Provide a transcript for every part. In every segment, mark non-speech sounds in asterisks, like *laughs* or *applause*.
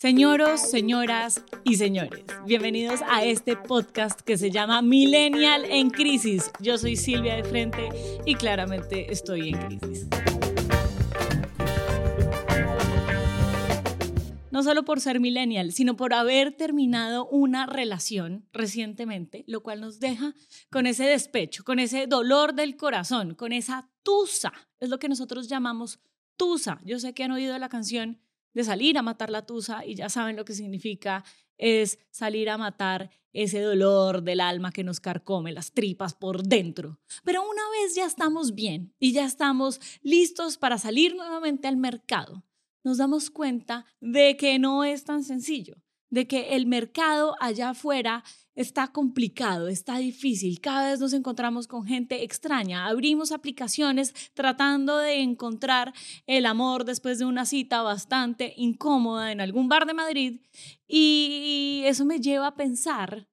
Señoros, señoras y señores, bienvenidos a este podcast que se llama Millennial en Crisis. Yo soy Silvia de Frente y claramente estoy en crisis. No solo por ser millennial, sino por haber terminado una relación recientemente, lo cual nos deja con ese despecho, con ese dolor del corazón, con esa tusa. Es lo que nosotros llamamos tusa. Yo sé que han oído la canción de salir a matar la tusa y ya saben lo que significa es salir a matar ese dolor del alma que nos carcome las tripas por dentro. Pero una vez ya estamos bien y ya estamos listos para salir nuevamente al mercado, nos damos cuenta de que no es tan sencillo, de que el mercado allá afuera está complicado, está difícil. Cada vez nos encontramos con gente extraña. Abrimos aplicaciones tratando de encontrar el amor después de una cita bastante incómoda en algún bar de Madrid y eso me lleva a pensar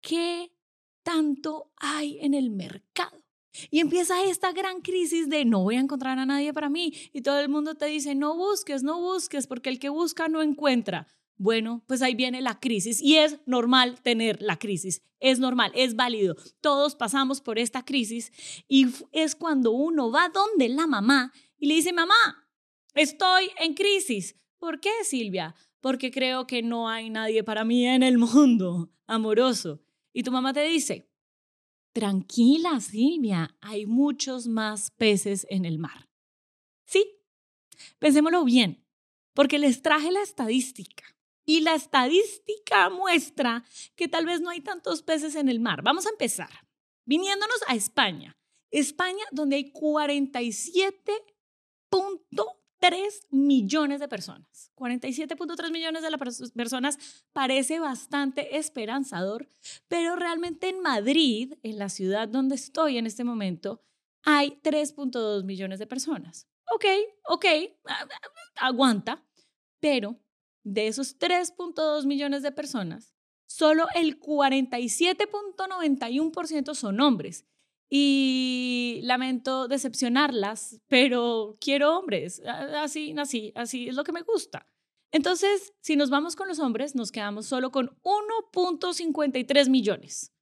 qué tanto hay en el mercado. Y empieza esta gran crisis de no voy a encontrar a nadie para mí. Y todo el mundo te dice, no busques, no busques, porque el que busca no encuentra. Bueno, pues ahí viene la crisis y es normal tener la crisis, es normal, es válido. Todos pasamos por esta crisis y es cuando uno va donde la mamá y le dice, mamá, estoy en crisis. ¿Por qué, Silvia? Porque creo que no hay nadie para mí en el mundo *laughs* amoroso. Y tu mamá te dice, tranquila, Silvia, hay muchos más peces en el mar. Sí, pensémoslo bien, porque les traje la estadística y la estadística muestra que tal vez no hay tantos peces en el mar. Vamos a empezar viniéndonos a España. España, donde hay 47.3 millones de personas. 47.3 millones de personas parece bastante esperanzador, pero realmente en Madrid, en la ciudad donde estoy en este momento, hay 3.2 millones de personas. Ok, ok, aguanta, pero de esos 3.2 millones de personas, solo el 47.91% son hombres. Y lamento decepcionarlas, pero quiero hombres. Así nací, así es lo que me gusta. Entonces, si nos vamos con los hombres, nos quedamos solo con 1.53 millones.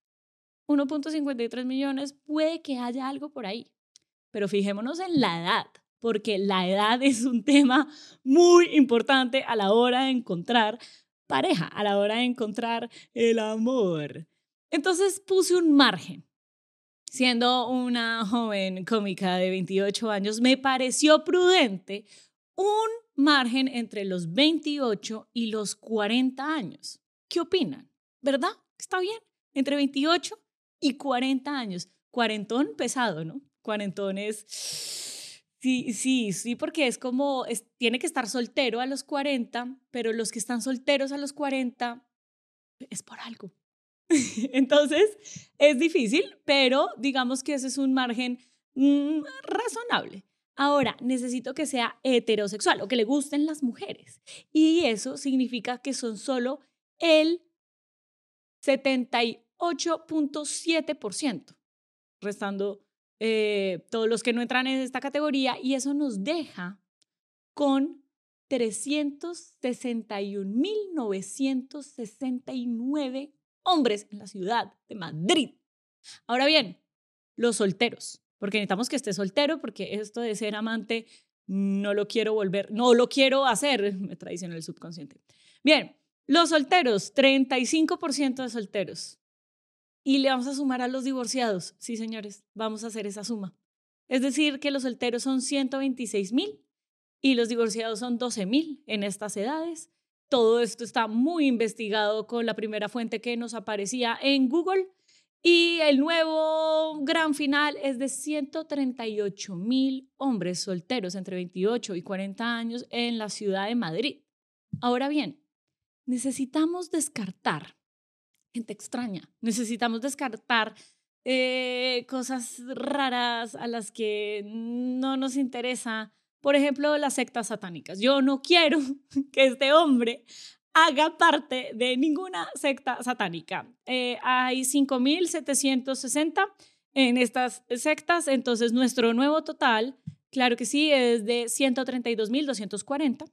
1.53 millones, puede que haya algo por ahí, pero fijémonos en la edad porque la edad *laughs* es un tema muy importante a la hora de encontrar pareja, a la hora de encontrar el amor. Entonces puse un margen. Siendo una joven cómica de 28 años, me pareció prudente un margen entre los 28 y los 40 años. ¿Qué opinan? ¿Verdad? ¿Está bien? Entre 28 y 40 años. Cuarentón pesado, ¿no? Cuarentón es Sí, sí, sí, porque es como, tiene que estar soltero a los 40, pero los que están solteros a los 40 es por algo. *laughs* Entonces, es difícil, pero digamos que ese es un margen mm, razonable. Ahora, necesito que sea heterosexual o que le gusten las mujeres. Y eso significa que son solo el 78.7%, restando eh, todos los que no entran en esta categoría, y eso nos deja con 361.969 hombres en la ciudad de Madrid. Ahora bien, los solteros, porque necesitamos que esté soltero, porque esto de ser amante no lo quiero volver, no lo quiero hacer, *laughs* me traiciona el subconsciente. Bien, los solteros, 35% de solteros. Y le vamos a sumar a los divorciados. Sí, señores, vamos a hacer esa suma. Es decir, que los solteros son 126 mil y los divorciados son 12 mil en estas edades. Todo esto está muy investigado con la primera fuente que nos aparecía en Google. Y el nuevo gran final es de 138 mil hombres solteros entre 28 y 40 años en la ciudad de Madrid. Ahora bien, necesitamos descartar extraña. Necesitamos descartar eh, cosas raras a las que no nos interesa. Por ejemplo, las sectas satánicas. Yo no quiero *laughs* que este hombre haga parte de ninguna secta satánica. Eh, hay 5.760 en estas sectas, entonces nuestro nuevo total, claro que sí, es de 132.240.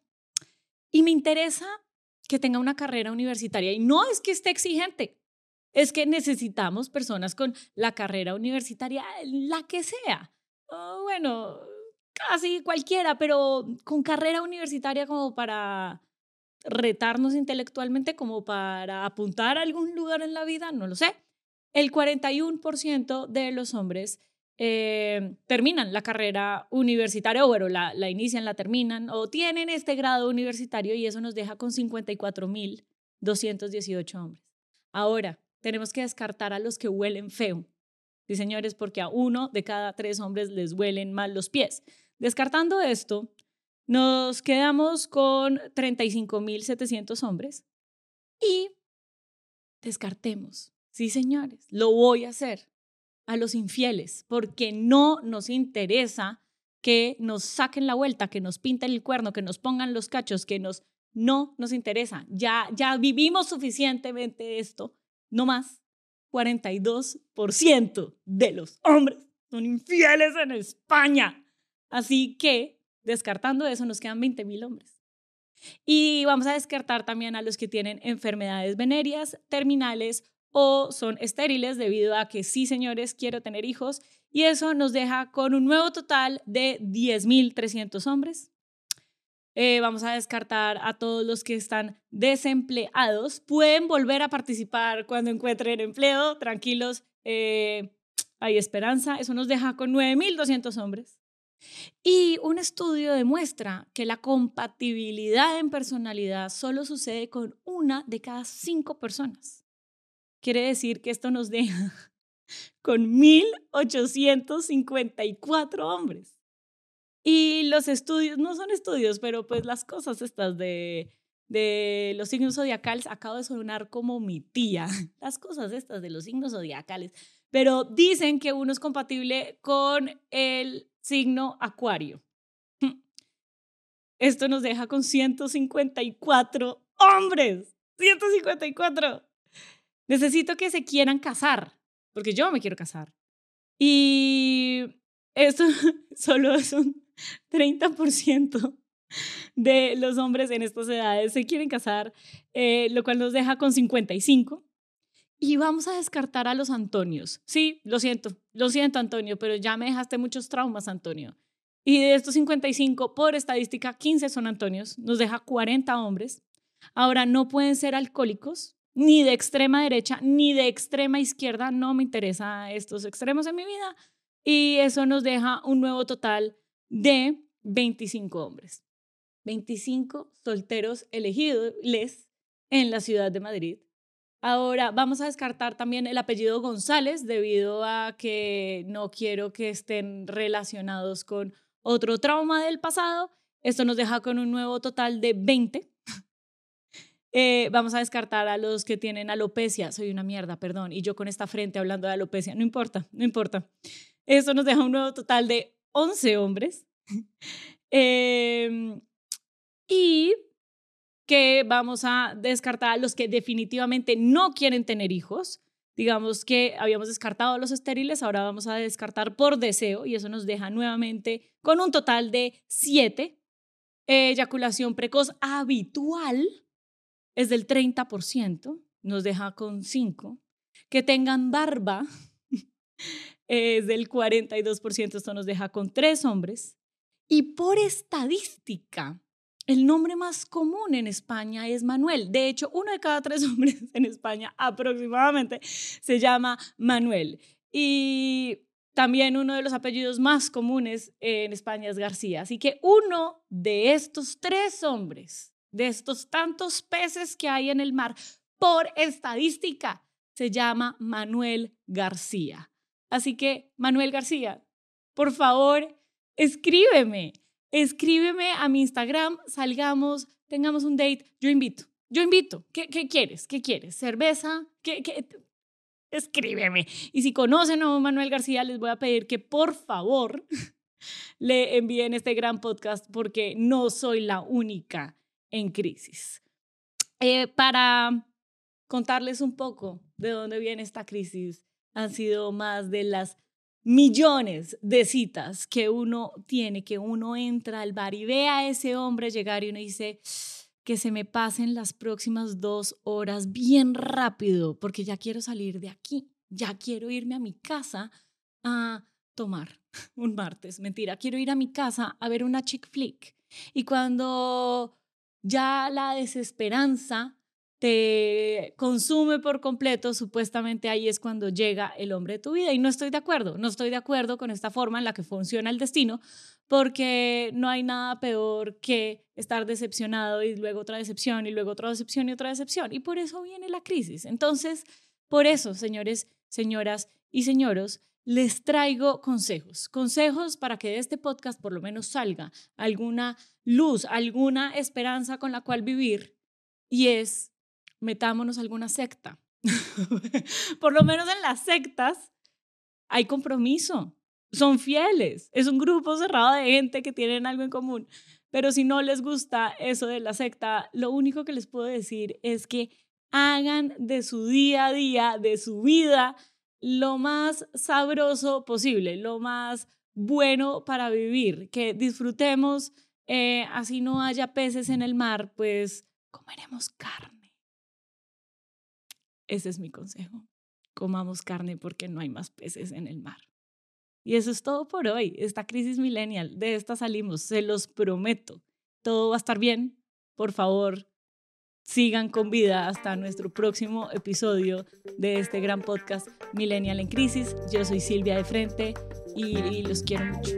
Y me interesa que tenga una carrera universitaria. Y no es que esté exigente, es que necesitamos personas con la carrera universitaria, la que sea. bueno, casi cualquiera, pero con carrera universitaria como para retarnos intelectualmente, como para apuntar a algún lugar en la vida, no lo sé. El 41% de los hombres eh, terminan la carrera universitaria, o bueno, la, la inician, la terminan, o tienen este grado universitario y eso nos deja con 54.218 hombres. Ahora, tenemos que descartar a los que huelen feo. Sí, señores, porque a uno de cada tres hombres les huelen mal los pies. Descartando esto, nos quedamos con 35.700 hombres y descartemos. Sí, señores, lo voy a hacer a los infieles, porque no nos interesa que nos saquen la vuelta, que nos pinten el cuerno, que nos pongan los cachos, que nos no nos interesa. Ya ya vivimos suficientemente esto, no más. 42% de los hombres son infieles en España. Así que, descartando eso, nos quedan 20 mil hombres. Y vamos a descartar también a los que tienen enfermedades venéreas, terminales o son estériles debido a que sí, señores, quiero tener hijos. Y eso nos deja con un nuevo total de 10.300 hombres. Eh, vamos a descartar a todos los que están desempleados. Pueden volver a participar cuando encuentren empleo. Tranquilos, eh, hay esperanza. Eso nos deja con 9.200 hombres. Y un estudio demuestra que la compatibilidad en personalidad solo sucede con una de cada cinco personas. Quiere decir que esto nos deja *laughs* con 1.854 hombres. Y los estudios, no son estudios, pero pues las cosas estas de, de los signos zodiacales, acabo de sonar como mi tía, *laughs* las cosas estas de los signos zodiacales, pero dicen que uno es compatible con el signo acuario. Esto nos deja con 154 hombres, 154 necesito que se quieran casar, porque yo me quiero casar. Y eso *laughs* solo es un 30% de los hombres en estas edades se quieren casar, eh, lo cual nos deja con 55. Y vamos a descartar a los Antonios. Sí, lo siento, lo siento Antonio, pero ya me dejaste muchos traumas, Antonio. Y de estos 55, por estadística, 15 son Antonios, nos deja 40 hombres. Ahora, no pueden ser alcohólicos, ni de extrema derecha, ni de extrema izquierda. No me interesa estos extremos en mi vida. Y eso nos deja un nuevo total de 25 hombres. 25 solteros elegidos en la ciudad de Madrid. Ahora vamos a descartar también el apellido González debido a que no quiero que estén relacionados con otro trauma del pasado. Esto nos deja con un nuevo total de 20 eh, vamos a descartar a los que tienen alopecia. Soy una mierda, perdón. Y yo con esta frente hablando de alopecia. No importa, no importa. Eso nos deja un nuevo total de 11 hombres. *laughs* Em, y que vamos a descartar a los que definitivamente no quieren tener hijos. Digamos que habíamos descartado a los estériles, ahora vamos a descartar por deseo y eso nos deja nuevamente con un total de 7. Eyaculación precoz habitual es del 30%, nos deja con 5. Que tengan barba *laughs* es del 42%, esto nos deja con 3 hombres. Y por estadística, el nombre más común en España es Manuel. De hecho, uno de cada tres *laughs* hombres en España aproximadamente se llama Manuel. Y también uno de los apellidos más comunes en España es García. Así que uno de estos tres hombres de estos tantos peces que hay en el mar, por estadística, se llama Manuel García. Así que, Manuel García, por favor, escríbeme, escríbeme a mi Instagram, salgamos, tengamos un date, yo invito, yo invito. ¿Qué, qué quieres? ¿Qué quieres? ¿Cerveza? ¿Qué, qué? Escríbeme. Y si conocen a Manuel García, les voy a pedir que por favor *laughs* le envíen este gran podcast porque no soy la única en crisis. Eh, para contarles un poco de dónde viene esta crisis, han sido más de las millones de citas que uno tiene, que uno entra al bar y ve a ese hombre llegar y uno dice, que se me pasen las próximas dos horas bien rápido, porque ya quiero salir de aquí, ya quiero irme a mi casa a tomar *laughs* un martes. Mentira, quiero ir a mi casa a ver una chick flick. Y cuando ya la desesperanza te consume por completo, supuestamente ahí es cuando llega el hombre de tu vida. Y no estoy de acuerdo, no estoy de acuerdo con esta forma en la que funciona el destino, porque no hay nada peor que estar decepcionado y luego otra decepción y luego otra decepción y otra decepción. Y por eso viene la crisis. Entonces, por eso, señores, señoras y señoros, les traigo consejos, consejos para que de este podcast por lo menos salga alguna luz, alguna esperanza con la cual vivir. Y es metámonos a alguna secta. *laughs* Por lo menos en las sectas hay compromiso, son fieles, es un grupo cerrado de gente que tienen algo en común. Pero si no les gusta eso de la secta, lo único que les puedo decir es que hagan de su día a día, de su vida, lo más sabroso posible, lo más bueno para vivir, que disfrutemos, eh, así no haya peces en el mar, pues comeremos carne. Ese es mi consejo. Comamos carne porque no hay más peces en el mar. Y eso es todo por hoy. Esta crisis millennial, de esta salimos, se los prometo. Todo va a estar bien. Por favor, sigan con vida hasta nuestro próximo episodio de este gran podcast Millennial en Crisis. Yo soy Silvia de Frente y los quiero mucho.